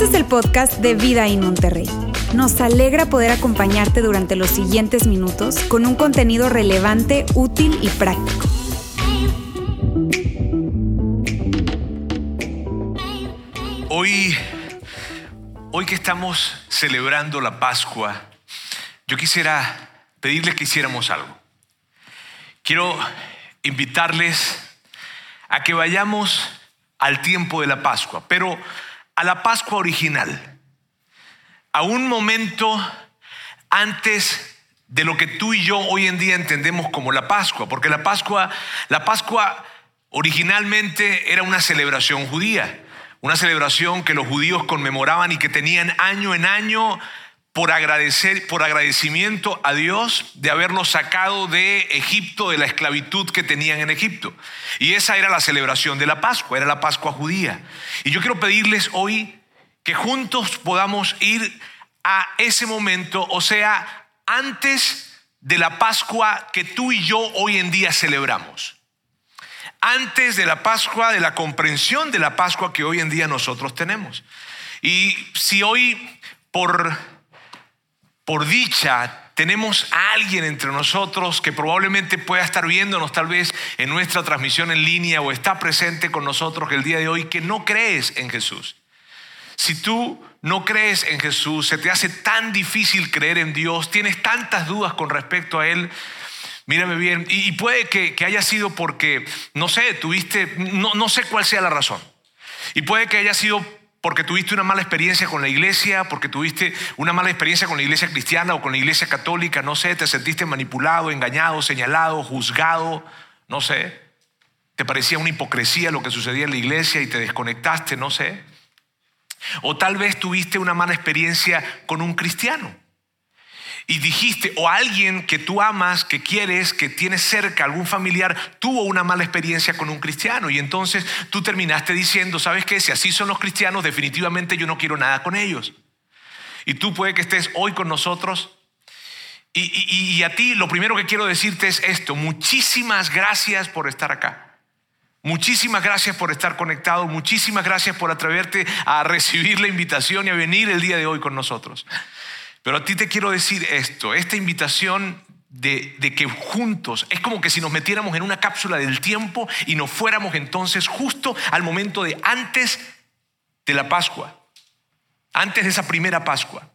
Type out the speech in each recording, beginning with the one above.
Este es el podcast de Vida en Monterrey. Nos alegra poder acompañarte durante los siguientes minutos con un contenido relevante, útil y práctico. Hoy, hoy que estamos celebrando la Pascua, yo quisiera pedirles que hiciéramos algo. Quiero invitarles a que vayamos al tiempo de la Pascua, pero a la Pascua original, a un momento antes de lo que tú y yo hoy en día entendemos como la Pascua, porque la Pascua, la Pascua originalmente era una celebración judía, una celebración que los judíos conmemoraban y que tenían año en año por agradecer, por agradecimiento a Dios de haberlos sacado de Egipto, de la esclavitud que tenían en Egipto. Y esa era la celebración de la Pascua, era la Pascua judía. Y yo quiero pedirles hoy que juntos podamos ir a ese momento, o sea, antes de la Pascua que tú y yo hoy en día celebramos. Antes de la Pascua, de la comprensión de la Pascua que hoy en día nosotros tenemos. Y si hoy por por dicha, tenemos a alguien entre nosotros que probablemente pueda estar viéndonos tal vez en nuestra transmisión en línea o está presente con nosotros el día de hoy que no crees en Jesús. Si tú no crees en Jesús, se te hace tan difícil creer en Dios, tienes tantas dudas con respecto a Él, mírame bien, y, puede que, haya sido porque, no sé, tuviste, no, no sé cuál sea la razón, y puede que haya sido porque tuviste una mala experiencia con la iglesia, porque tuviste una mala experiencia con la iglesia cristiana o con la iglesia católica, no sé, te sentiste manipulado, engañado, señalado, juzgado, no sé, te parecía una hipocresía lo que sucedía en la iglesia y te desconectaste, no sé. O tal vez tuviste una mala experiencia con un cristiano y dijiste, o alguien que tú amas, que quieres, que tienes cerca, algún familiar, tuvo una mala experiencia con un cristiano. Y entonces tú terminaste diciendo, ¿sabes qué? Si así son los cristianos, definitivamente yo no quiero nada con ellos. Y tú puede que estés hoy con nosotros. Y, y a ti lo primero que quiero decirte es esto, muchísimas gracias por estar acá. Muchísimas gracias por estar conectado, muchísimas gracias por atreverte a recibir la invitación y a venir el día de hoy con nosotros. Pero a ti te quiero decir esto, esta invitación de, que juntos, es como que si nos metiéramos en una cápsula del tiempo y nos fuéramos entonces justo al momento de antes de la Pascua, antes de esa primera Pascua.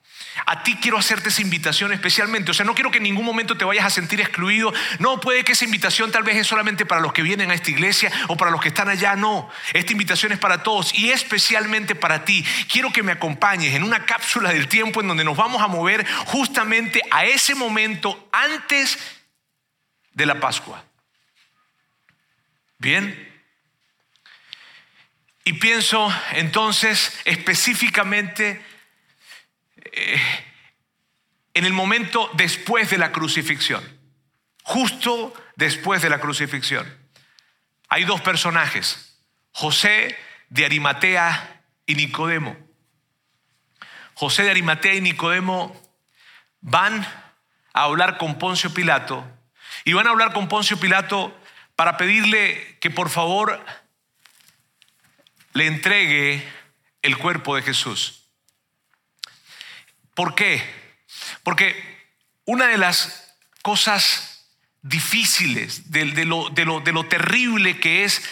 A ti quiero hacerte esa invitación especialmente. O sea, no quiero que en ningún momento te vayas a sentir excluido. No, puede que esa invitación tal vez es solamente para los que vienen a esta iglesia o para los que están allá. No, esta invitación es para todos y especialmente para ti. Quiero que me acompañes en una cápsula del tiempo en donde nos vamos a mover justamente a ese momento antes de la Pascua. Bien. Y pienso entonces específicamente en el momento después de la crucifixión, justo después de la crucifixión. Hay dos personajes, José de Arimatea y Nicodemo. José de Arimatea y Nicodemo van a hablar con Poncio Pilato y van a hablar con Poncio Pilato para pedirle que por favor le entregue el cuerpo de Jesús. ¿Por qué? Porque una de las cosas difíciles de, lo, terrible que es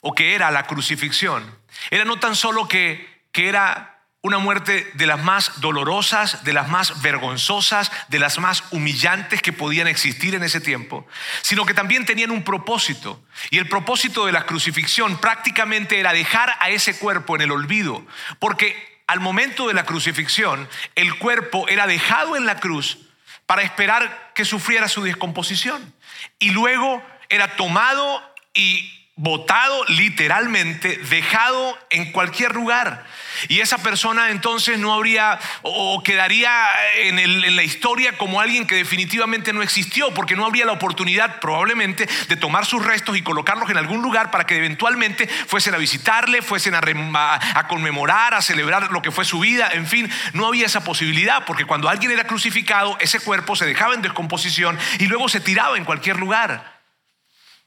o que era la crucifixión era no tan solo que era una muerte de las más dolorosas, de las más vergonzosas, de las más humillantes que podían existir en ese tiempo, sino que también tenían un propósito. Y el propósito de la crucifixión prácticamente era dejar a ese cuerpo en el olvido, porque al momento de la crucifixión, el cuerpo era dejado en la cruz para esperar que sufriera su descomposición. Y luego era tomado y botado literalmente, dejado en cualquier lugar. Y esa persona entonces no habría o quedaría en, la historia como alguien que definitivamente no existió, porque no habría la oportunidad probablemente de tomar sus restos y colocarlos en algún lugar para que eventualmente fuesen a visitarle, fuesen a, a conmemorar, a celebrar lo que fue su vida. En fin, no había esa posibilidad, porque cuando alguien era crucificado, ese cuerpo se dejaba en descomposición y luego se tiraba en cualquier lugar.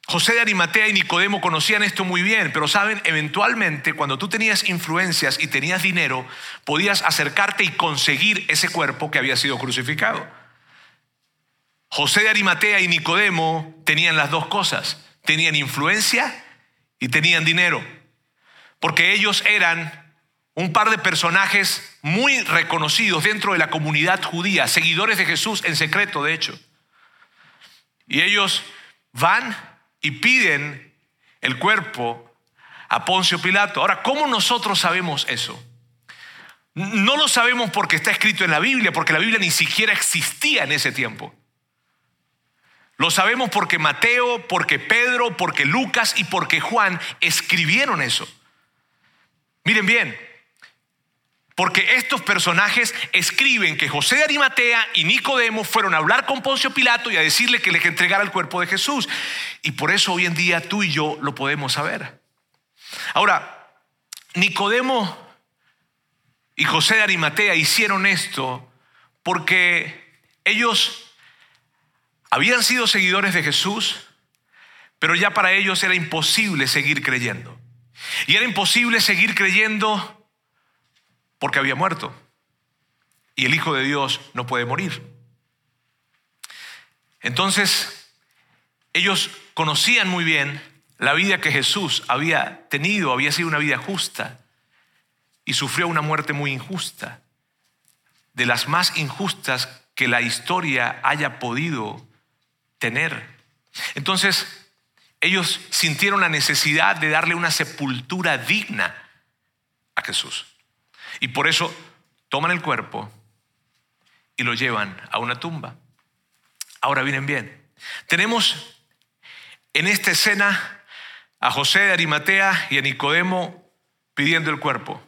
José de Arimatea y Nicodemo conocían esto muy bien, pero saben, eventualmente cuando tú tenías influencias y tenías dinero, podías acercarte y conseguir ese cuerpo que había sido crucificado. José de Arimatea y Nicodemo tenían las dos cosas, tenían influencia y tenían dinero, porque ellos eran un par de personajes muy reconocidos dentro de la comunidad judía, seguidores de Jesús en secreto, de hecho. Y ellos van y piden el cuerpo a Poncio Pilato. Ahora, ¿cómo nosotros sabemos eso? No lo sabemos porque está escrito en la Biblia, porque la Biblia ni siquiera existía en ese tiempo. Lo sabemos porque Mateo, porque Pedro, porque Lucas y porque Juan escribieron eso. Miren bien, porque estos personajes escriben que José de Arimatea y Nicodemo fueron a hablar con Poncio Pilato y a decirle que les entregara el cuerpo de Jesús. Y por eso hoy en día tú y yo lo podemos saber. Ahora, Nicodemo y José de Arimatea hicieron esto porque ellos habían sido seguidores de Jesús, pero ya para ellos era imposible seguir creyendo. Y era imposible seguir creyendo porque había muerto. Y el Hijo de Dios no puede morir. Entonces, ellos conocían muy bien la vida que Jesús había tenido, había sido una vida justa y sufrió una muerte muy injusta, de las más injustas que la historia haya podido tener. Entonces, ellos sintieron la necesidad de darle una sepultura digna a Jesús. Y por eso toman el cuerpo y lo llevan a una tumba. Ahora vienen bien. Tenemos en esta escena a José de Arimatea y a Nicodemo pidiendo el cuerpo.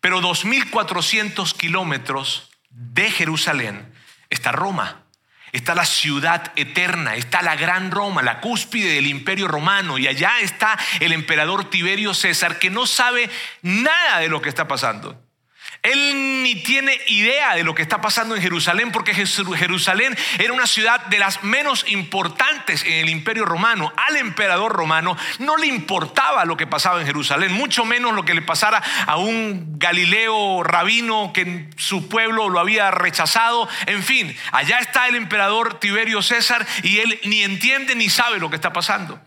Pero 2.400 kilómetros de Jerusalén está Roma. Está la ciudad eterna, está la gran Roma, la cúspide del imperio romano, y allá está el emperador Tiberio César, que no sabe nada de lo que está pasando. Él ni tiene idea de lo que está pasando en Jerusalén porque Jerusalén era una ciudad de las menos importantes en el imperio romano. Al emperador romano no le importaba lo que pasaba en Jerusalén, mucho menos lo que le pasara a un Galileo rabino que su pueblo lo había rechazado. En fin, allá está el emperador Tiberio César y él ni entiende ni sabe lo que está pasando.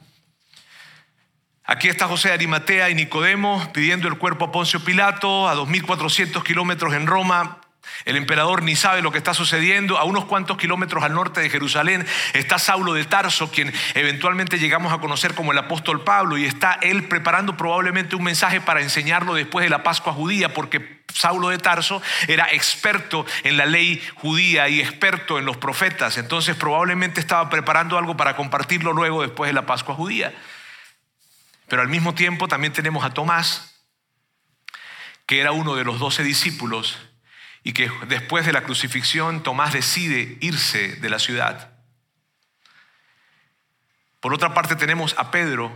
Aquí está José de Arimatea y Nicodemo pidiendo el cuerpo a Poncio Pilato a 2.400 kilómetros en Roma. El emperador ni sabe lo que está sucediendo. A unos cuantos kilómetros al norte de Jerusalén está Saulo de Tarso, quien eventualmente llegamos a conocer como el apóstol Pablo, y está él preparando probablemente un mensaje para enseñarlo después de la Pascua judía, porque Saulo de Tarso era experto en la ley judía y experto en los profetas. Entonces probablemente estaba preparando algo para compartirlo luego después de la Pascua judía. Pero al mismo tiempo también tenemos a Tomás, que era uno de los doce discípulos y que después de la crucifixión Tomás decide irse de la ciudad. Por otra parte tenemos a Pedro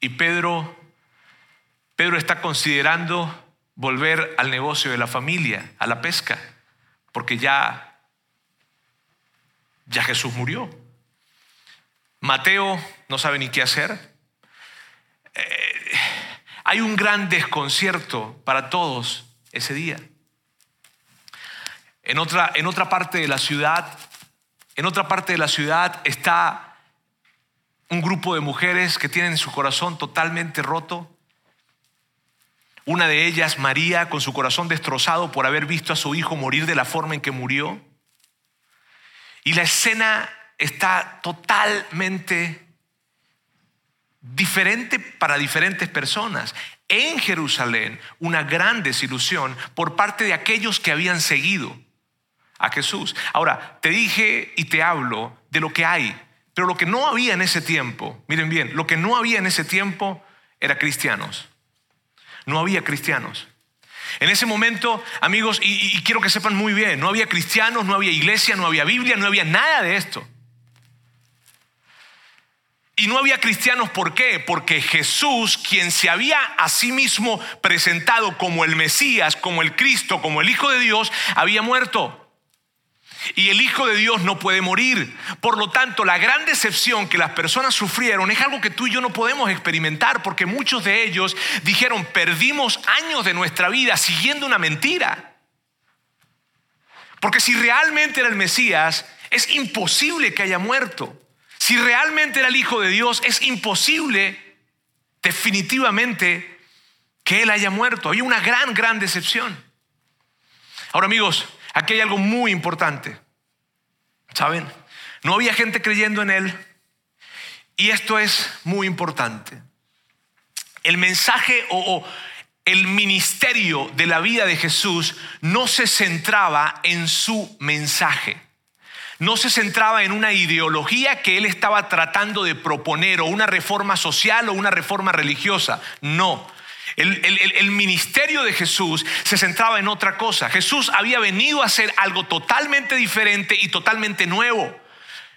y Pedro Pedro está considerando volver al negocio de la familia, a la pesca, porque ya ya Jesús murió. Mateo no sabe ni qué hacer. Eh, hay un gran desconcierto para todos ese día. En otra, en otra parte de la ciudad, en otra parte de la ciudad está un grupo de mujeres que tienen su corazón totalmente roto. Una de ellas, María, con su corazón destrozado por haber visto a su hijo morir de la forma en que murió. Y la escena está totalmente diferente para diferentes personas. En Jerusalén, una gran desilusión por parte de aquellos que habían seguido a Jesús. Ahora, te dije y te hablo de lo que hay, pero lo que no había en ese tiempo, miren bien, lo que no había en ese tiempo era cristianos. No había cristianos. En ese momento, amigos, y, y quiero que sepan muy bien, no había cristianos, no había iglesia, no había Biblia, no había nada de esto. Y no había cristianos, ¿por qué? Porque Jesús, quien se había a sí mismo presentado como el Mesías, como el Cristo, como el Hijo de Dios, había muerto. Y el Hijo de Dios no puede morir. Por lo tanto, la gran decepción que las personas sufrieron es algo que tú y yo no podemos experimentar porque muchos de ellos dijeron, perdimos años de nuestra vida siguiendo una mentira. Porque si realmente era el Mesías, es imposible que haya muerto. Si realmente era el Hijo de Dios, es imposible definitivamente que Él haya muerto. Había una gran, gran decepción. Ahora amigos, aquí hay algo muy importante. ¿Saben? No había gente creyendo en Él. Y esto es muy importante. El mensaje o, el ministerio de la vida de Jesús no se centraba en su mensaje. No se centraba en una ideología que él estaba tratando de proponer o una reforma social o una reforma religiosa. No. El, ministerio de Jesús se centraba en otra cosa. Jesús había venido a hacer algo totalmente diferente y totalmente nuevo.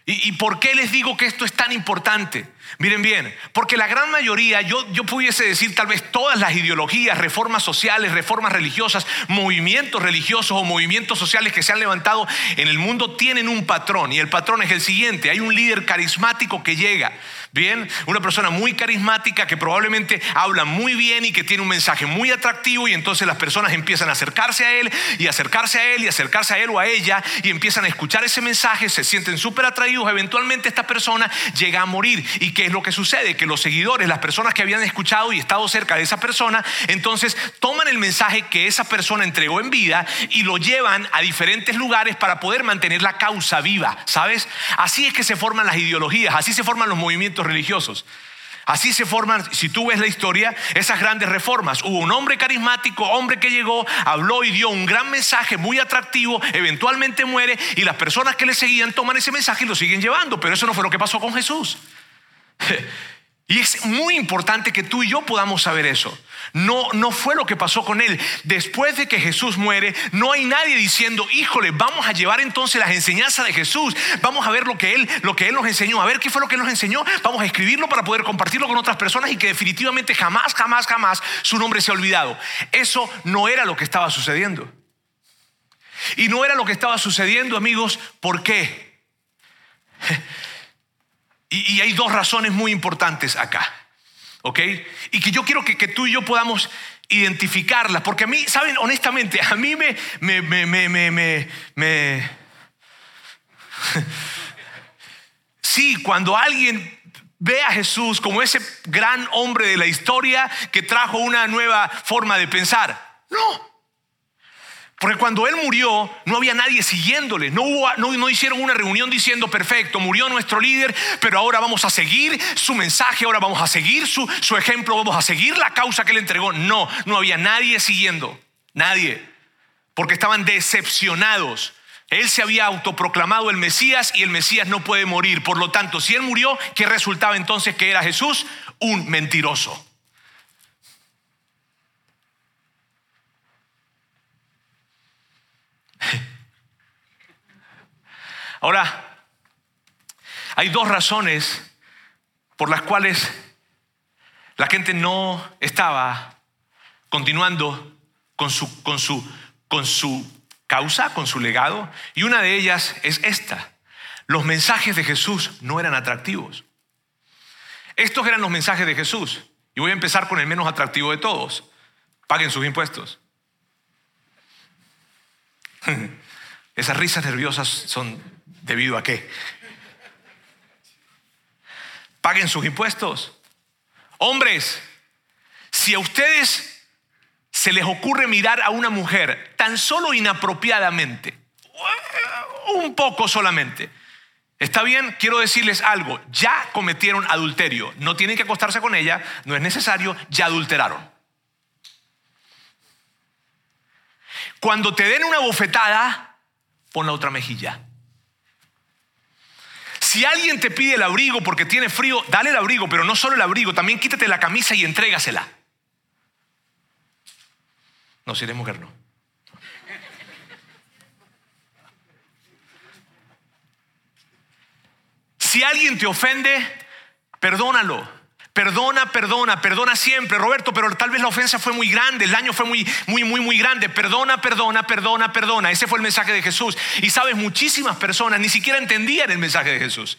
¿Y, por qué les digo que esto es tan importante? Miren bien, porque la gran mayoría, yo, yo pudiese decir tal vez todas las ideologías, reformas sociales, reformas religiosas, movimientos religiosos o movimientos sociales que se han levantado en el mundo tienen un patrón y el patrón es el siguiente, hay un líder carismático que llega, Bien, una persona muy carismática que probablemente habla muy bien y que tiene un mensaje muy atractivo y entonces las personas empiezan a acercarse a él y acercarse a él y acercarse a él o a ella y empiezan a escuchar ese mensaje, se sienten súper atraídos, eventualmente esta persona llega a morir. ¿Y qué es lo que sucede? Que los seguidores, las personas que habían escuchado y estado cerca de esa persona, entonces toman el mensaje que esa persona entregó en vida y lo llevan a diferentes lugares para poder mantener la causa viva, ¿sabes? Así es que se forman las ideologías, así se forman los movimientos religiosos. Así se forman, si tú ves la historia, esas grandes reformas. Hubo un hombre carismático, hombre que llegó, habló y dio un gran mensaje muy atractivo, eventualmente muere y las personas que le seguían toman ese mensaje y lo siguen llevando. Pero eso no fue lo que pasó con Jesús. Y es muy importante que tú y yo podamos saber eso. No, no fue lo que pasó con él. Después de que Jesús muere, no hay nadie diciendo, híjole, vamos a llevar entonces las enseñanzas de Jesús. Vamos a ver lo que él, lo que él nos enseñó. A ver qué fue lo que nos enseñó. Vamos a escribirlo para poder compartirlo con otras personas y que definitivamente jamás, jamás, jamás su nombre se ha olvidado. Eso no era lo que estaba sucediendo. Y no era lo que estaba sucediendo, amigos. ¿Por qué? Y, hay dos razones muy importantes acá. ¿Ok? Y que yo quiero que, tú y yo podamos identificarlas. Porque a mí, ¿saben? Honestamente, a mí me, me, me, me, me, me Sí, cuando alguien ve a Jesús como ese gran hombre de la historia que trajo una nueva forma de pensar. No, porque cuando él murió, no había nadie siguiéndole. No, hubo, no, hicieron una reunión diciendo, perfecto, murió nuestro líder, pero ahora vamos a seguir su mensaje, ahora vamos a seguir su, su ejemplo, vamos a seguir la causa que él entregó. No, no había nadie siguiendo. Nadie. Porque estaban decepcionados. Él se había autoproclamado el Mesías y el Mesías no puede morir. Por lo tanto, si él murió, ¿qué resultaba entonces que era Jesús? Un mentiroso. Ahora, hay dos razones por las cuales la gente no estaba continuando con su, con su, con su causa, con su legado, y una de ellas es esta. Los mensajes de Jesús no eran atractivos. Estos eran los mensajes de Jesús. Y voy a empezar con el menos atractivo de todos. Paguen sus impuestos. Esas risas nerviosas son debido a qué. Paguen sus impuestos. Hombres, si a ustedes se les ocurre mirar a una mujer tan solo inapropiadamente, un poco solamente, Está bien, quiero decirles algo, ya cometieron adulterio, no tienen que acostarse con ella, no es necesario, ya adulteraron. Cuando te den una bofetada, pon la otra mejilla. Si alguien te pide el abrigo porque tiene frío, dale el abrigo, pero no solo el abrigo, también quítate la camisa y entrégasela. No, si eres mujer, no. Si alguien te ofende, perdónalo. Perdona, perdona, perdona siempre, Roberto, pero tal vez la ofensa fue muy grande, el daño fue muy, muy, muy, muy grande. Perdona, perdona, perdona, perdona. Ese fue el mensaje de Jesús. Y sabes, muchísimas personas ni siquiera entendían el mensaje de Jesús.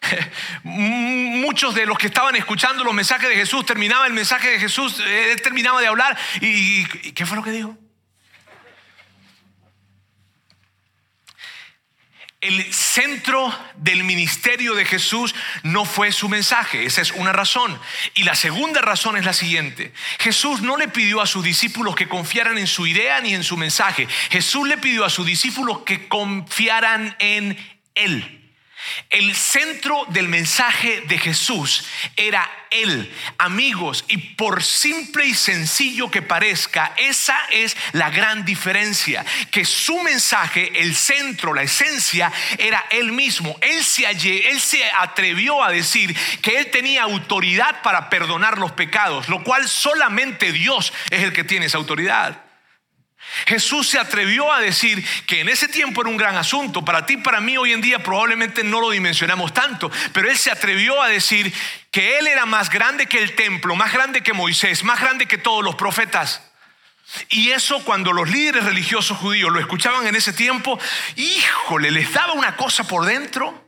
Muchos de los que estaban escuchando los mensajes de Jesús terminaba el mensaje de Jesús, eh, él terminaba de hablar y, y ¿qué fue lo que dijo? El centro del ministerio de Jesús no fue su mensaje, esa es una razón. Y la segunda razón es la siguiente. Jesús no le pidió a sus discípulos que confiaran en su idea ni en su mensaje. Jesús le pidió a sus discípulos que confiaran en Él. El centro del mensaje de Jesús era Él, amigos, y por simple y sencillo que parezca, esa es la gran diferencia, que su mensaje, el centro, la esencia, era Él mismo. Él se, él se atrevió a decir que Él tenía autoridad para perdonar los pecados, lo cual solamente Dios es el que tiene esa autoridad. Jesús se atrevió a decir que en ese tiempo era un gran asunto. Para ti, para mí hoy en día probablemente no lo dimensionamos tanto. Pero Él se atrevió a decir que Él era más grande que el templo, más grande que Moisés, más grande que todos los profetas. Y eso cuando los líderes religiosos judíos lo escuchaban en ese tiempo, híjole, les daba una cosa por dentro.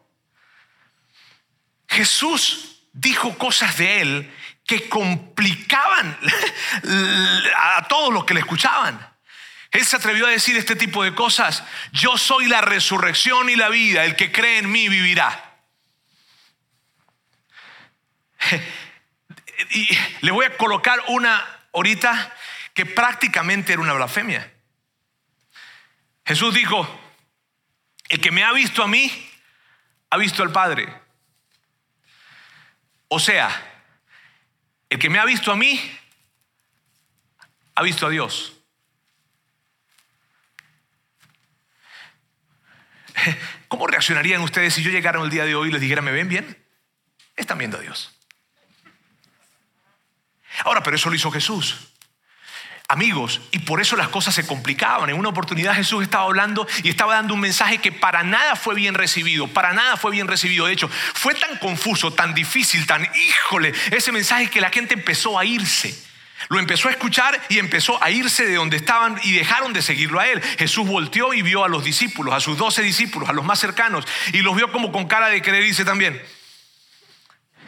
Jesús dijo cosas de Él que complicaban a todos los que le escuchaban. Él se atrevió a decir este tipo de cosas. Yo soy la resurrección y la vida. El que cree en mí vivirá. Y le voy a colocar una ahorita que prácticamente era una blasfemia. Jesús dijo, el que me ha visto a mí, ha visto al Padre. O sea, el que me ha visto a mí, ha visto a Dios. ¿Cómo reaccionarían ustedes si yo llegara el día de hoy y les dijera, ¿me ven bien? Están viendo a Dios. Ahora, pero eso lo hizo Jesús. Amigos, y por eso las cosas se complicaban. En una oportunidad Jesús estaba hablando y estaba dando un mensaje que para nada fue bien recibido, para nada fue bien recibido. De hecho, fue tan confuso, tan difícil, tan híjole, ese mensaje que la gente empezó a irse. Lo empezó a escuchar y empezó a irse de donde estaban y dejaron de seguirlo a él. Jesús volteó y vio a los discípulos, a sus doce discípulos, a los más cercanos, y los vio como con cara de querer irse también.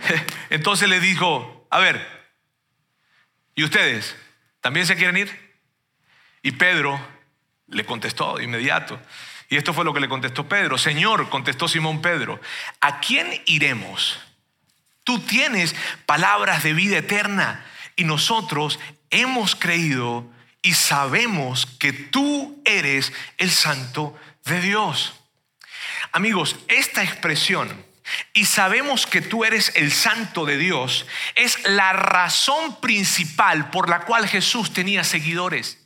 Entonces le dijo, a ver, ¿y ustedes también se quieren ir? Y Pedro le contestó de inmediato. Y esto fue lo que le contestó Pedro. Señor, contestó Simón Pedro, ¿a quién iremos? Tú tienes palabras de vida eterna y nosotros hemos creído y sabemos que tú eres el santo de Dios. Amigos, esta expresión, y sabemos que tú eres el santo de Dios, es la razón principal por la cual Jesús tenía seguidores.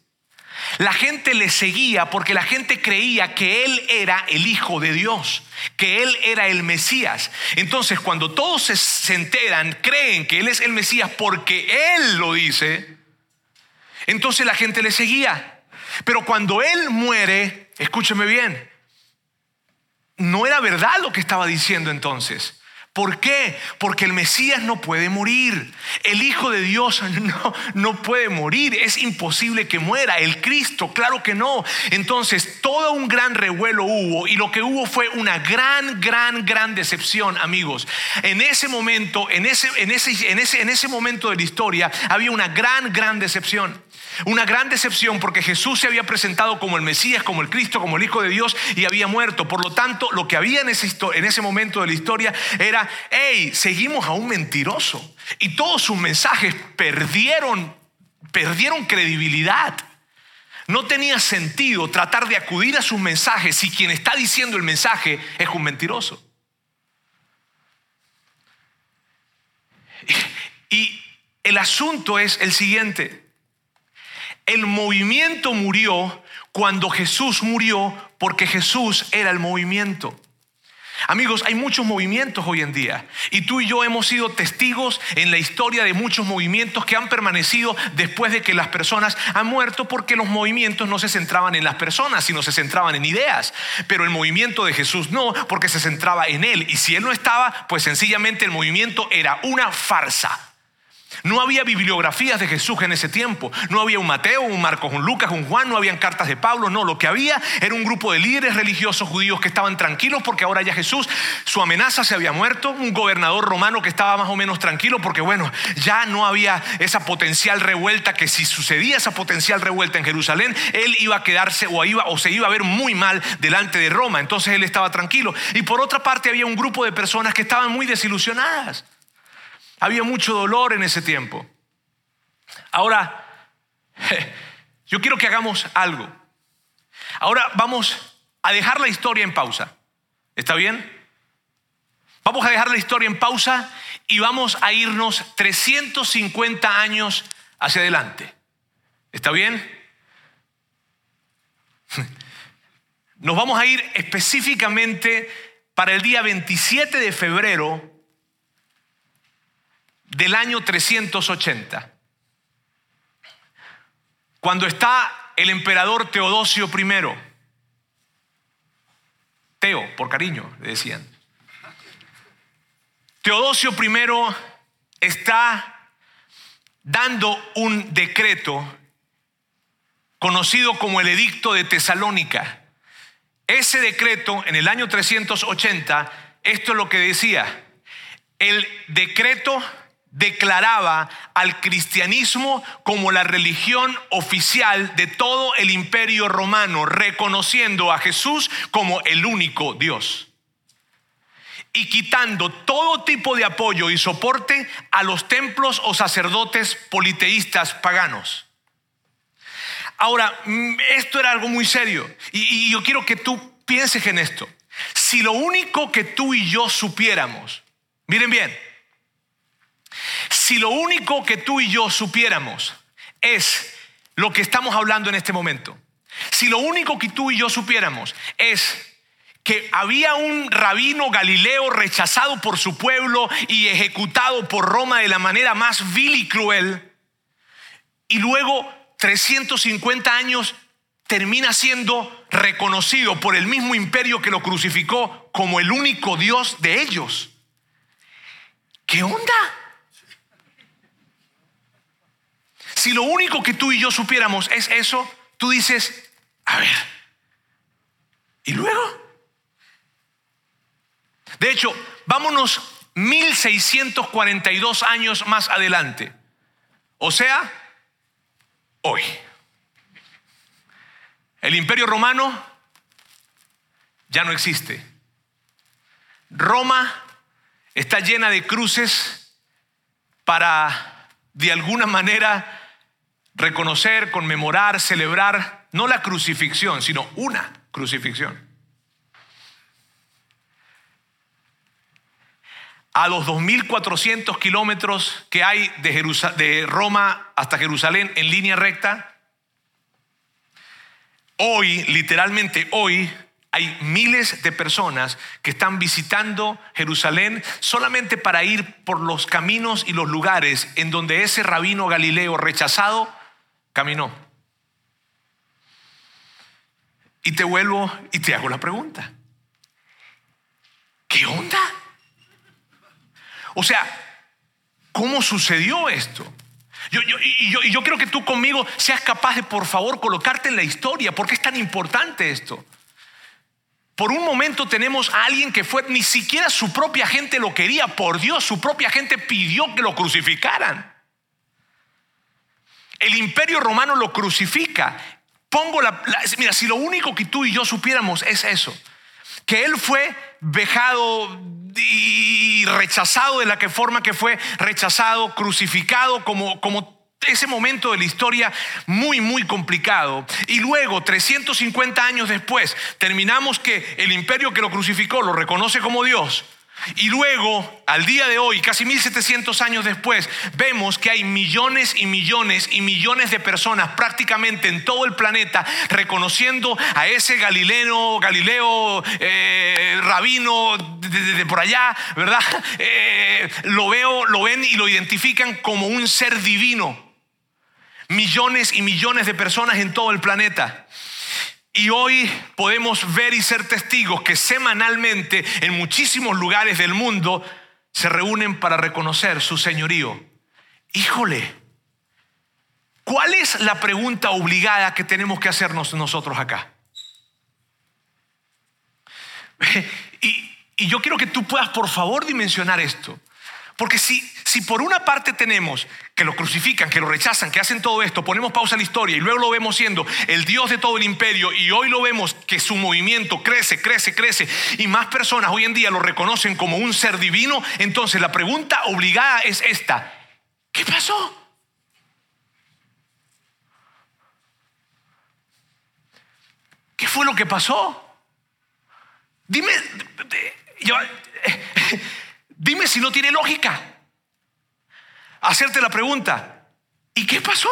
La gente le seguía porque la gente creía que Él era el Hijo de Dios, que Él era el Mesías. Entonces cuando todos se, enteran, creen que Él es el Mesías porque Él lo dice, entonces la gente le seguía. Pero cuando Él muere, escúcheme bien, no era verdad lo que estaba diciendo entonces. ¿Por qué? Porque el Mesías no puede morir. El Hijo de Dios no, no puede morir. Es imposible que muera. El Cristo, claro que no. Entonces, todo un gran revuelo hubo y lo que hubo fue una gran, gran, gran decepción, amigos. En ese momento, en ese, en ese, en ese, en ese momento de la historia, había una gran, gran decepción. Una gran decepción porque Jesús se había presentado como el Mesías, como el Cristo, como el Hijo de Dios y había muerto. Por lo tanto, lo que había en ese, en ese momento de la historia era, hey, seguimos a un mentiroso. Y todos sus mensajes perdieron, perdieron credibilidad. No tenía sentido tratar de acudir a sus mensajes si quien está diciendo el mensaje es un mentiroso. Y el asunto es el siguiente. El movimiento murió cuando Jesús murió porque Jesús era el movimiento. Amigos, hay muchos movimientos hoy en día y tú y yo hemos sido testigos en la historia de muchos movimientos que han permanecido después de que las personas han muerto porque los movimientos no se centraban en las personas, sino se centraban en ideas. Pero el movimiento de Jesús no, porque se centraba en Él. Y si Él no estaba, pues sencillamente el movimiento era una farsa. No había bibliografías de Jesús en ese tiempo. No había un Mateo, un Marcos, un Lucas, un Juan, no habían cartas de Pablo. No, lo que había era un grupo de líderes religiosos judíos que estaban tranquilos porque ahora ya Jesús, su amenaza se había muerto. Un gobernador romano que estaba más o menos tranquilo porque, bueno, ya no había esa potencial revuelta que si sucedía esa potencial revuelta en Jerusalén, él iba a quedarse o, iba, o se iba a ver muy mal delante de Roma. Entonces él estaba tranquilo. Y por otra parte había un grupo de personas que estaban muy desilusionadas. Había mucho dolor en ese tiempo. Ahora, yo quiero que hagamos algo. Ahora vamos a dejar la historia en pausa. ¿Está bien? Vamos a dejar la historia en pausa y vamos a irnos 350 años hacia adelante. ¿Está bien? Nos vamos a ir específicamente para el día 27 de febrero del año 380, cuando está el emperador Teodosio I, Teo, por cariño, le decían. Teodosio I está dando un decreto conocido como el Edicto de Tesalónica. Ese decreto, en el año 380, esto es lo que decía. El decreto declaraba al cristianismo como la religión oficial de todo el imperio romano, reconociendo a Jesús como el único Dios y quitando todo tipo de apoyo y soporte a los templos o sacerdotes politeístas paganos. Ahora, mm, esto era algo muy serio y, yo quiero que tú pienses en esto. Si lo único que tú y yo supiéramos, miren bien, si lo único que tú y yo supiéramos es lo que estamos hablando en este momento, si lo único que tú y yo supiéramos es que había un rabino galileo rechazado por su pueblo y ejecutado por Roma de la manera más vil y cruel, y luego 350 años termina siendo reconocido por el mismo imperio que lo crucificó como el único Dios de ellos. ¿Qué onda? Si lo único que tú y yo supiéramos es eso, tú dices, a ver, ¿y luego? De hecho, vámonos 1642 años más adelante. O sea, hoy. El imperio romano ya no existe. Roma está llena de cruces para, de alguna manera, reconocer, conmemorar, celebrar, no la crucifixión, sino una crucifixión. A los 2.400 kilómetros que hay de, de Roma hasta Jerusalén en línea recta, hoy, literalmente hoy, hay miles de personas que están visitando Jerusalén solamente para ir por los caminos y los lugares en donde ese rabino galileo rechazado caminó. Y te vuelvo y te hago la pregunta. ¿Qué onda? O sea, ¿cómo sucedió esto? Yo, y, yo, y yo quiero que tú conmigo seas capaz de, por favor, colocarte en la historia. ¿Por qué es tan importante esto? Por un momento tenemos a alguien que fue, ni siquiera su propia gente lo quería, por Dios, su propia gente pidió que lo crucificaran. El imperio romano lo crucifica. Pongo la, mira, si lo único que tú y yo supiéramos es eso, que él fue vejado y rechazado de la que forma que fue rechazado, crucificado como, como ese momento de la historia muy, muy complicado. Y luego, 350 años después, terminamos que el imperio que lo crucificó lo reconoce como Dios. Y luego, al día de hoy, casi 1700 años después, vemos que hay millones y millones y millones de personas prácticamente en todo el planeta reconociendo a ese Galileo, Galileo, eh, rabino desde por allá, ¿verdad? Eh, lo veo, lo ven y lo identifican como un ser divino. Millones y millones de personas en todo el planeta. Y hoy podemos ver y ser testigos que semanalmente en muchísimos lugares del mundo se reúnen para reconocer su señorío. Híjole, ¿cuál es la pregunta obligada que tenemos que hacernos nosotros acá? Y, yo quiero que tú puedas, por favor, dimensionar esto. Porque si, si por una parte tenemos que lo crucifican, que lo rechazan, que hacen todo esto, ponemos pausa a la historia y luego lo vemos siendo el Dios de todo el imperio y hoy lo vemos que su movimiento crece, crece, crece y más personas hoy en día lo reconocen como un ser divino, entonces la pregunta obligada es esta, ¿qué pasó? ¿Qué fue lo que pasó? Dime, yo, Dime si no tiene lógica. Hacerte la pregunta, ¿y qué pasó?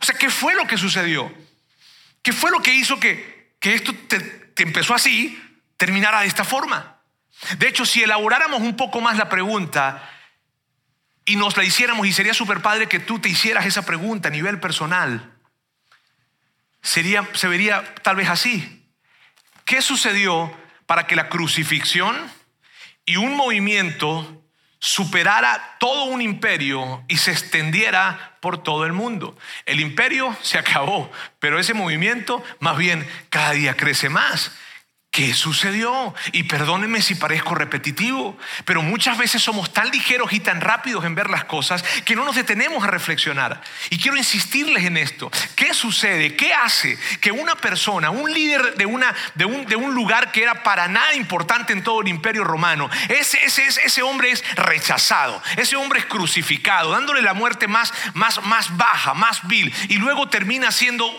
O sea, ¿qué fue lo que sucedió? ¿Qué fue lo que hizo que, que esto te, empezó así, terminara de esta forma? De hecho, si elaboráramos un poco más la pregunta y nos la hiciéramos, y sería súper padre que tú te hicieras esa pregunta a nivel personal, sería, se vería tal vez así. ¿Qué sucedió para que la crucifixión y un movimiento superara todo un imperio y se extendiera por todo el mundo. El imperio se acabó, pero ese movimiento más bien cada día crece más. ¿Qué sucedió? Y perdónenme si parezco repetitivo, pero muchas veces somos tan ligeros y tan rápidos en ver las cosas que no nos detenemos a reflexionar. Y quiero insistirles en esto. ¿Qué sucede? ¿Qué hace que una persona, un líder de, una, de, un, de un lugar que era para nada importante en todo el imperio romano, ese, ese, ese hombre es rechazado, ese hombre es crucificado, dándole la muerte más, más, más baja, más vil, y luego termina siendo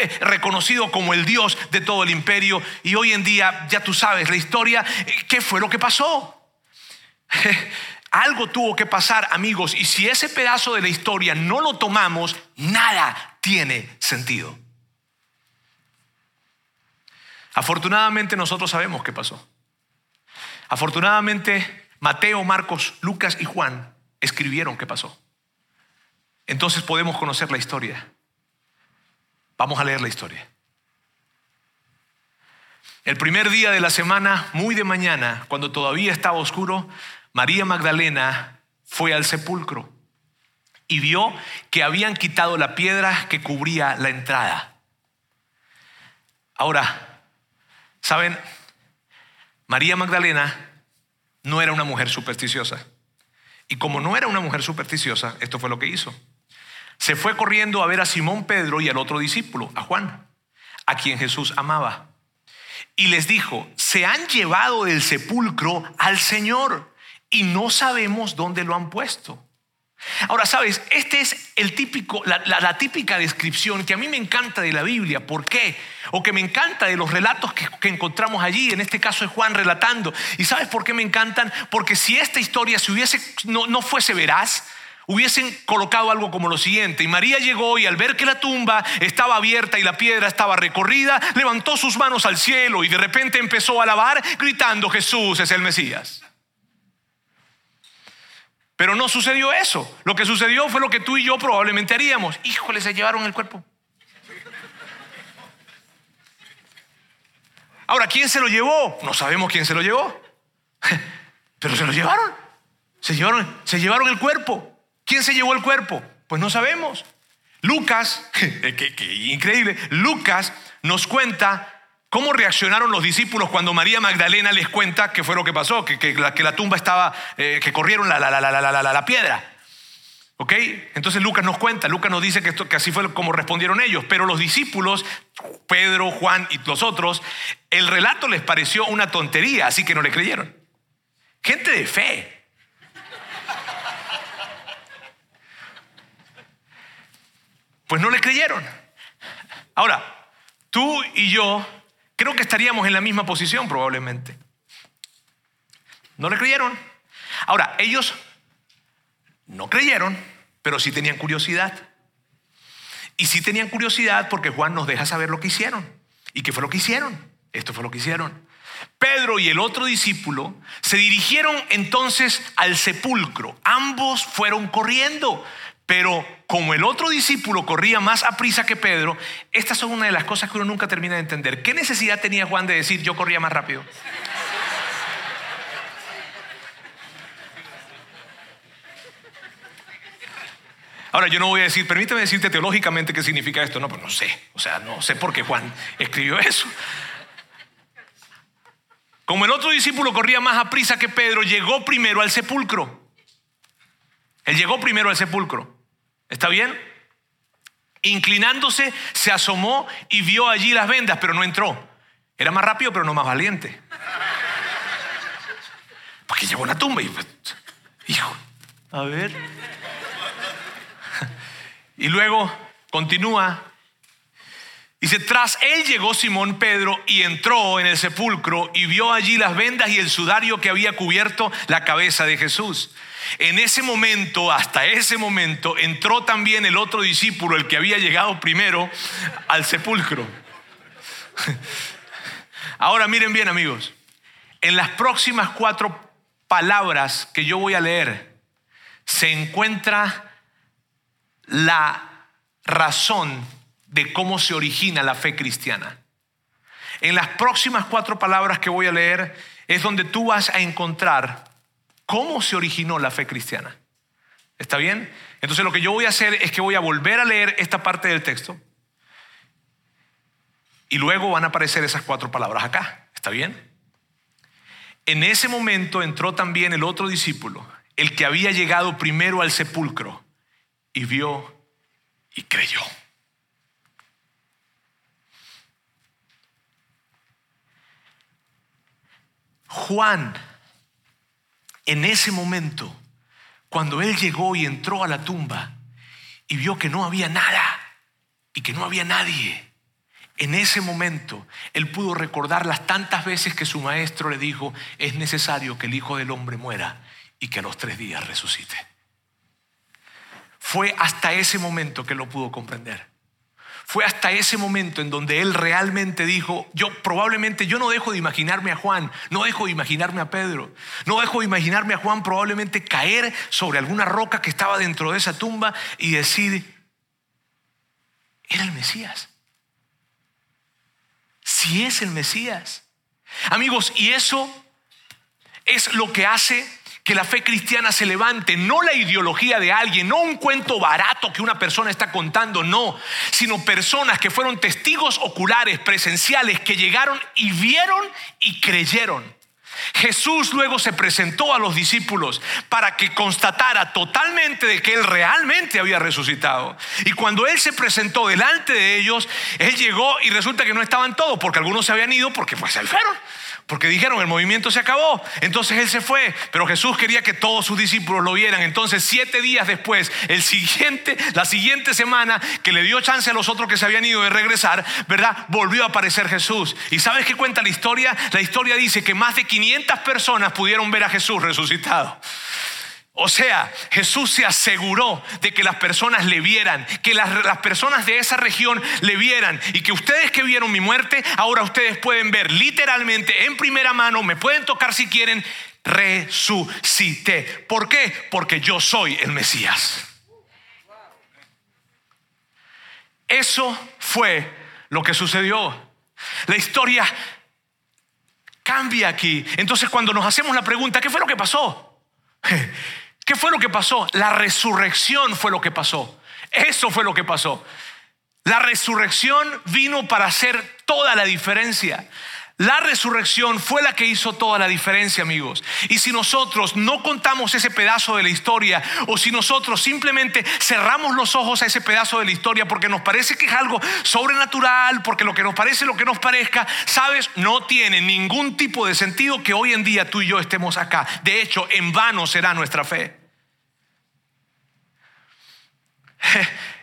eh, reconocido como el Dios de todo el imperio y hoy en día ya, tú sabes la historia, ¿qué fue lo que pasó? Algo tuvo que pasar, amigos, y si ese pedazo de la historia no lo tomamos, nada tiene sentido. Afortunadamente nosotros sabemos qué pasó. Afortunadamente Mateo, Marcos, Lucas y Juan escribieron qué pasó. Entonces podemos conocer la historia. Vamos a leer la historia. El primer día de la semana, muy de mañana, cuando todavía estaba oscuro, María Magdalena fue al sepulcro y vio que habían quitado la piedra que cubría la entrada. Ahora, ¿saben? María Magdalena no era una mujer supersticiosa. Y como no era una mujer supersticiosa, esto fue lo que hizo. Se fue corriendo a ver a Simón Pedro y al otro discípulo, a Juan, a quien Jesús amaba y les dijo, se han llevado del sepulcro al Señor y no sabemos dónde lo han puesto. Ahora, sabes, este es el típico, la, típica descripción que a mí me encanta de la Biblia. ¿Por qué? O que me encanta de los relatos que, encontramos allí. En este caso es Juan relatando. ¿Y sabes por qué me encantan? Porque si esta historia si hubiese, no, no fuese veraz, hubiesen colocado algo como lo siguiente. Y María llegó y al ver que la tumba estaba abierta y la piedra estaba recorrida, levantó sus manos al cielo y de repente empezó a alabar gritando, Jesús es el Mesías. Pero no sucedió eso. Lo que sucedió fue lo que tú y yo probablemente haríamos. Híjole, se llevaron el cuerpo. Ahora, ¿quién se lo llevó? No sabemos quién se lo llevó. Pero se lo llevaron. Se llevaron, se llevaron el cuerpo. ¿Quién se llevó el cuerpo? Pues no sabemos. Lucas, que, increíble, Lucas nos cuenta cómo reaccionaron los discípulos cuando María Magdalena les cuenta qué fue lo que pasó, que, la, que la, tumba estaba, eh, que corrieron la, la, la, piedra. ¿Ok? Entonces Lucas nos cuenta, Lucas nos dice que, esto, que así fue como respondieron ellos, pero los discípulos, Pedro, Juan y los otros, el relato les pareció una tontería, así que no le creyeron. Gente de fe, Pues no le creyeron. Ahora, tú y yo creo que estaríamos en la misma posición probablemente. No le creyeron. Ahora, ellos no creyeron, pero sí tenían curiosidad. Y sí tenían curiosidad porque Juan nos deja saber lo que hicieron. ¿Y qué fue lo que hicieron? Esto fue lo que hicieron. Pedro y el otro discípulo se dirigieron entonces al sepulcro. Ambos fueron corriendo, pero como el otro discípulo corría más a prisa que Pedro, estas son una de las cosas que uno nunca termina de entender. ¿Qué necesidad tenía Juan de decir yo corría más rápido? Ahora, yo no voy a decir, permíteme decirte teológicamente qué significa esto. No, pues no sé. O sea, no sé por qué Juan escribió eso. Como el otro discípulo corría más a prisa que Pedro, llegó primero al sepulcro. Él llegó primero al sepulcro. ¿Está bien? Inclinándose, se asomó y vio allí las vendas, pero no entró. Era más rápido, pero no más valiente. Porque llegó a una tumba y, hijo, a ver. Y luego continúa. Dice, tras él llegó Simón Pedro y entró en el sepulcro y vio allí las vendas y el sudario que había cubierto la cabeza de Jesús. En ese momento, hasta ese momento, entró también el otro discípulo, el que había llegado primero al sepulcro. Ahora miren bien amigos, en las próximas cuatro palabras que yo voy a leer se encuentra la razón de cómo se origina la fe cristiana. En las próximas cuatro palabras que voy a leer es donde tú vas a encontrar cómo se originó la fe cristiana. ¿Está bien? Entonces lo que yo voy a hacer es que voy a volver a leer esta parte del texto y luego van a aparecer esas cuatro palabras acá. ¿Está bien? En ese momento entró también el otro discípulo, el que había llegado primero al sepulcro y vio y creyó. Juan, en ese momento, cuando él llegó y entró a la tumba y vio que no había nada y que no había nadie, en ese momento él pudo recordar las tantas veces que su maestro le dijo, es necesario que el Hijo del Hombre muera y que a los tres días resucite. Fue hasta ese momento que lo pudo comprender. Fue hasta ese momento en donde él realmente dijo, yo probablemente yo no dejo de imaginarme a Juan, no dejo de imaginarme a Pedro, no dejo de imaginarme a Juan probablemente caer sobre alguna roca que estaba dentro de esa tumba y decir, era el Mesías. Si es el Mesías. Amigos, y eso es lo que hace que la fe cristiana se levante, no la ideología de alguien, no un cuento barato que una persona está contando, no, sino personas que fueron testigos oculares, presenciales, que llegaron y vieron y creyeron. Jesús luego se presentó a los discípulos para que constatara totalmente de que Él realmente había resucitado. Y cuando Él se presentó delante de ellos, Él llegó y resulta que no estaban todos, porque algunos se habían ido porque pues se fueron. Porque dijeron, el movimiento se acabó. Entonces él se fue. Pero Jesús quería que todos sus discípulos lo vieran. Entonces siete días después, el siguiente, la siguiente semana, que le dio chance a los otros que se habían ido de regresar, ¿verdad? Volvió a aparecer Jesús. ¿Y sabes qué cuenta la historia? La historia dice que más de 500 personas pudieron ver a Jesús resucitado. O sea, Jesús se aseguró de que las personas le vieran, que las, personas de esa región le vieran y que ustedes que vieron mi muerte, ahora ustedes pueden ver literalmente en primera mano, me pueden tocar si quieren, resucité. ¿Por qué? Porque yo soy el Mesías. Eso fue lo que sucedió. La historia cambia aquí. Entonces cuando nos hacemos la pregunta, ¿qué fue lo que pasó? ¿Qué fue lo que pasó? La resurrección fue lo que pasó. Eso fue lo que pasó. La resurrección vino para hacer toda la diferencia. La resurrección fue la que hizo toda la diferencia, amigos. Y si nosotros no contamos ese pedazo de la historia, o si nosotros simplemente cerramos los ojos a ese pedazo de la historia porque nos parece que es algo sobrenatural, porque lo que nos parece, lo que nos parezca, sabes, no tiene ningún tipo de sentido que hoy en día tú y yo estemos acá. De hecho, en vano será nuestra fe.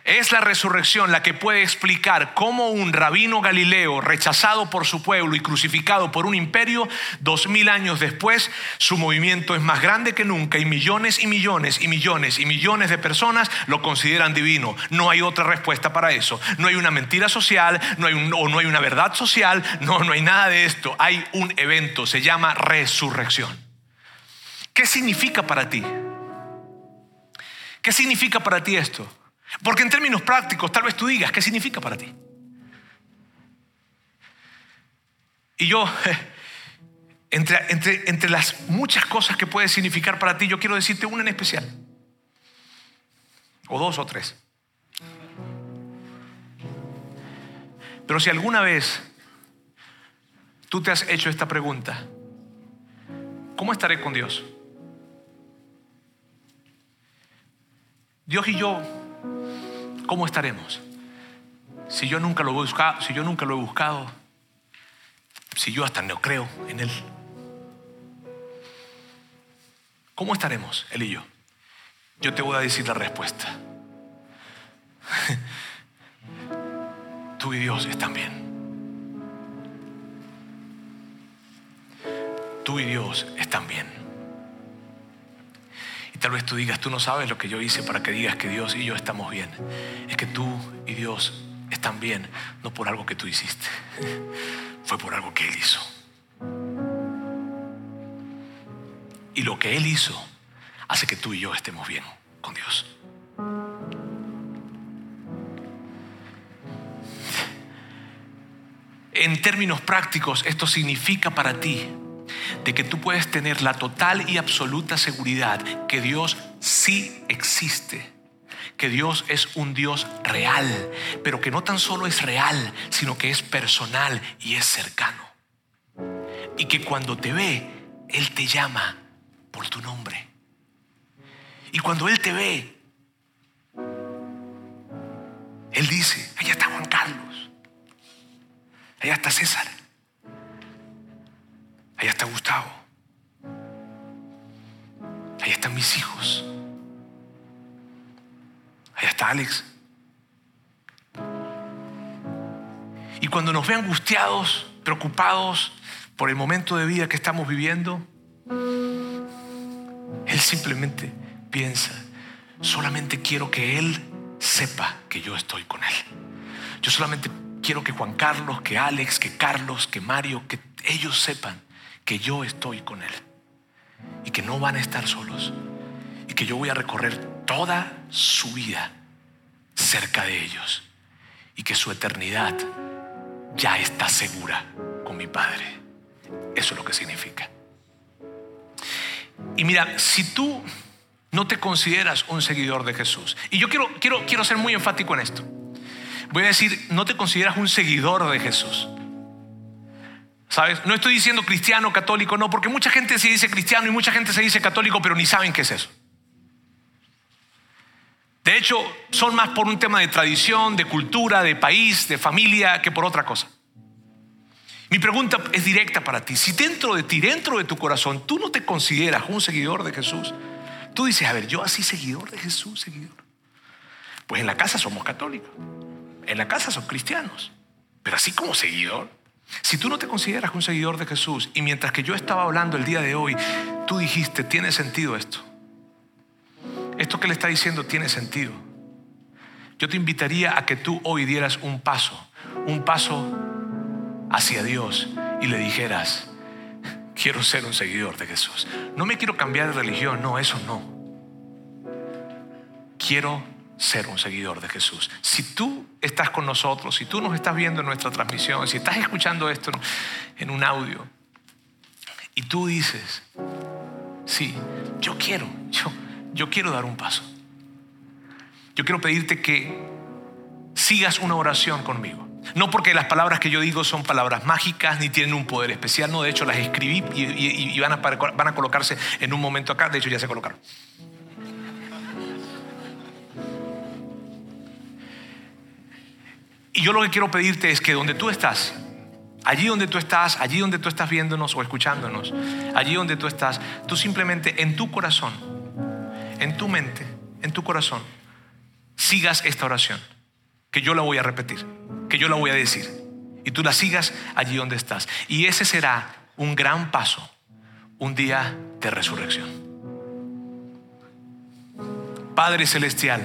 Es la resurrección la que puede explicar cómo un rabino galileo rechazado por su pueblo y crucificado por un imperio, dos mil años después, su movimiento es más grande que nunca y millones y millones y millones y millones de personas lo consideran divino. No hay otra respuesta para eso. No hay una mentira social, no hay o no hay una verdad social, no, no hay nada de esto. Hay un evento, se llama resurrección. ¿Qué significa para ti? ¿Qué significa para ti esto? Porque en términos prácticos, tal vez tú digas, ¿qué significa para ti? Y yo, entre, entre, entre las muchas cosas que puede significar para ti, yo quiero decirte una en especial. O dos o tres. Pero si alguna vez tú te has hecho esta pregunta, ¿cómo estaré con Dios? Dios y yo, ¿cómo estaremos? Si yo nunca lo he buscado, si yo nunca lo he buscado, si yo hasta no creo en Él. ¿Cómo estaremos, Él y yo? Yo te voy a decir la respuesta. Tú y Dios están bien. Tú y Dios están bien. Tal vez tú digas, tú no sabes lo que yo hice para que digas que Dios y yo estamos bien. Es que tú y Dios están bien, no por algo que tú hiciste, fue por algo que Él hizo. Y lo que Él hizo hace que tú y yo estemos bien con Dios. En términos prácticos, esto significa para ti de que tú puedes tener la total y absoluta seguridad que Dios sí existe, que Dios es un Dios real, pero que no tan solo es real, sino que es personal y es cercano. Y que cuando te ve, Él te llama por tu nombre. Y cuando Él te ve, Él dice, allá está Juan Carlos, allá está César. Allá está Gustavo. Allá están mis hijos. Allá está Alex. Y cuando nos ve angustiados, preocupados por el momento de vida que estamos viviendo, Él simplemente piensa, solamente quiero que Él sepa que yo estoy con Él. Yo solamente quiero que Juan Carlos, que Alex, que Carlos, que Mario, que ellos sepan que yo estoy con Él y que no van a estar solos y que yo voy a recorrer toda su vida cerca de ellos y que su eternidad ya está segura con mi Padre. Eso es lo que significa. Y mira, si tú no te consideras un seguidor de Jesús, y yo quiero, quiero, quiero ser muy enfático en esto, voy a decir, no te consideras un seguidor de Jesús. ¿Sabes? No estoy diciendo cristiano, católico, no, porque mucha gente se dice cristiano y mucha gente se dice católico, pero ni saben qué es eso. De hecho, son más por un tema de tradición, de cultura, de país, de familia, que por otra cosa. Mi pregunta es directa para ti. Si dentro de ti, dentro de tu corazón, tú no te consideras un seguidor de Jesús, tú dices, a ver, yo así seguidor de Jesús, seguidor. Pues en la casa somos católicos, en la casa son cristianos, pero así como seguidor. Si tú no te consideras un seguidor de Jesús y mientras que yo estaba hablando el día de hoy, tú dijiste, tiene sentido esto. Esto que le está diciendo tiene sentido. Yo te invitaría a que tú hoy dieras un paso, un paso hacia Dios y le dijeras, quiero ser un seguidor de Jesús. No me quiero cambiar de religión, no, eso no. Quiero ser un seguidor de Jesús. Si tú estás con nosotros, si tú nos estás viendo en nuestra transmisión, si estás escuchando esto en un audio y tú dices, sí, yo quiero, yo, yo quiero dar un paso. Yo quiero pedirte que sigas una oración conmigo. No porque las palabras que yo digo son palabras mágicas ni tienen un poder especial, no, de hecho las escribí y, van, a, van a colocarse en un momento acá, de hecho ya se colocaron. Y yo lo que quiero pedirte es que donde tú estás, allí donde tú estás, allí donde tú estás viéndonos o escuchándonos, allí donde tú estás, tú simplemente en tu corazón, en tu mente, en tu corazón, sigas esta oración, que yo la voy a repetir, que yo la voy a decir, y tú la sigas allí donde estás. Y ese será un gran paso, un día de resurrección. Padre Celestial,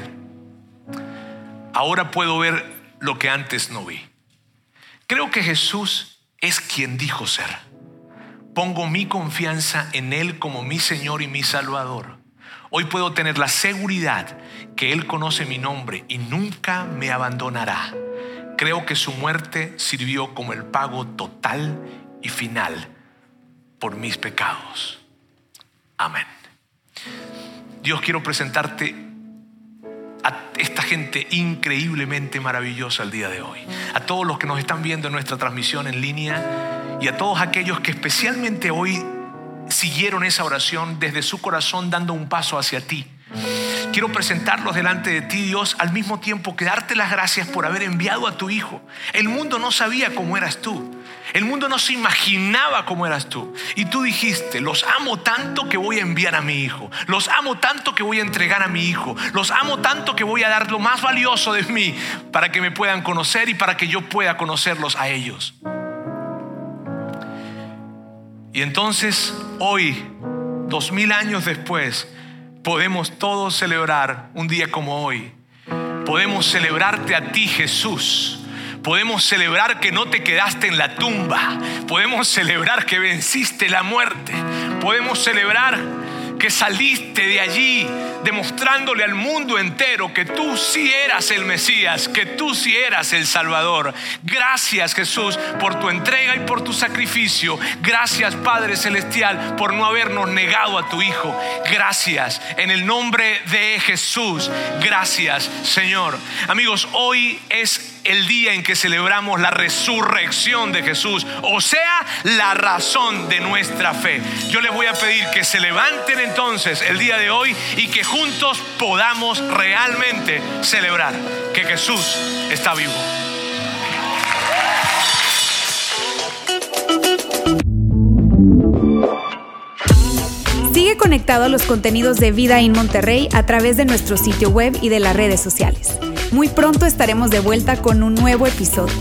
ahora puedo ver lo que antes no vi. Creo que Jesús es quien dijo ser. Pongo mi confianza en Él como mi Señor y mi Salvador. Hoy puedo tener la seguridad que Él conoce mi nombre y nunca me abandonará. Creo que su muerte sirvió como el pago total y final por mis pecados. Amén. Dios quiero presentarte a esta gente increíblemente maravillosa el día de hoy. A todos los que nos están viendo en nuestra transmisión en línea y a todos aquellos que especialmente hoy siguieron esa oración desde su corazón dando un paso hacia ti. Quiero presentarlos delante de ti, Dios, al mismo tiempo que darte las gracias por haber enviado a tu Hijo. El mundo no sabía cómo eras tú. El mundo no se imaginaba cómo eras tú. Y tú dijiste, los amo tanto que voy a enviar a mi Hijo. Los amo tanto que voy a entregar a mi Hijo. Los amo tanto que voy a dar lo más valioso de mí para que me puedan conocer y para que yo pueda conocerlos a ellos. Y entonces hoy, dos mil años después, podemos todos celebrar un día como hoy. Podemos celebrarte a ti, Jesús. Podemos celebrar que no te quedaste en la tumba. Podemos celebrar que venciste la muerte. Podemos celebrar que saliste de allí demostrándole al mundo entero que tú sí eras el Mesías, que tú sí eras el Salvador. Gracias Jesús por tu entrega y por tu sacrificio. Gracias Padre Celestial por no habernos negado a tu Hijo. Gracias en el nombre de Jesús. Gracias Señor. Amigos, hoy es el día en que celebramos la resurrección de Jesús, o sea, la razón de nuestra fe. Yo les voy a pedir que se levanten entonces el día de hoy y que juntos podamos realmente celebrar que Jesús está vivo. Sigue conectado a los contenidos de Vida en Monterrey a través de nuestro sitio web y de las redes sociales. Muy pronto estaremos de vuelta con un nuevo episodio.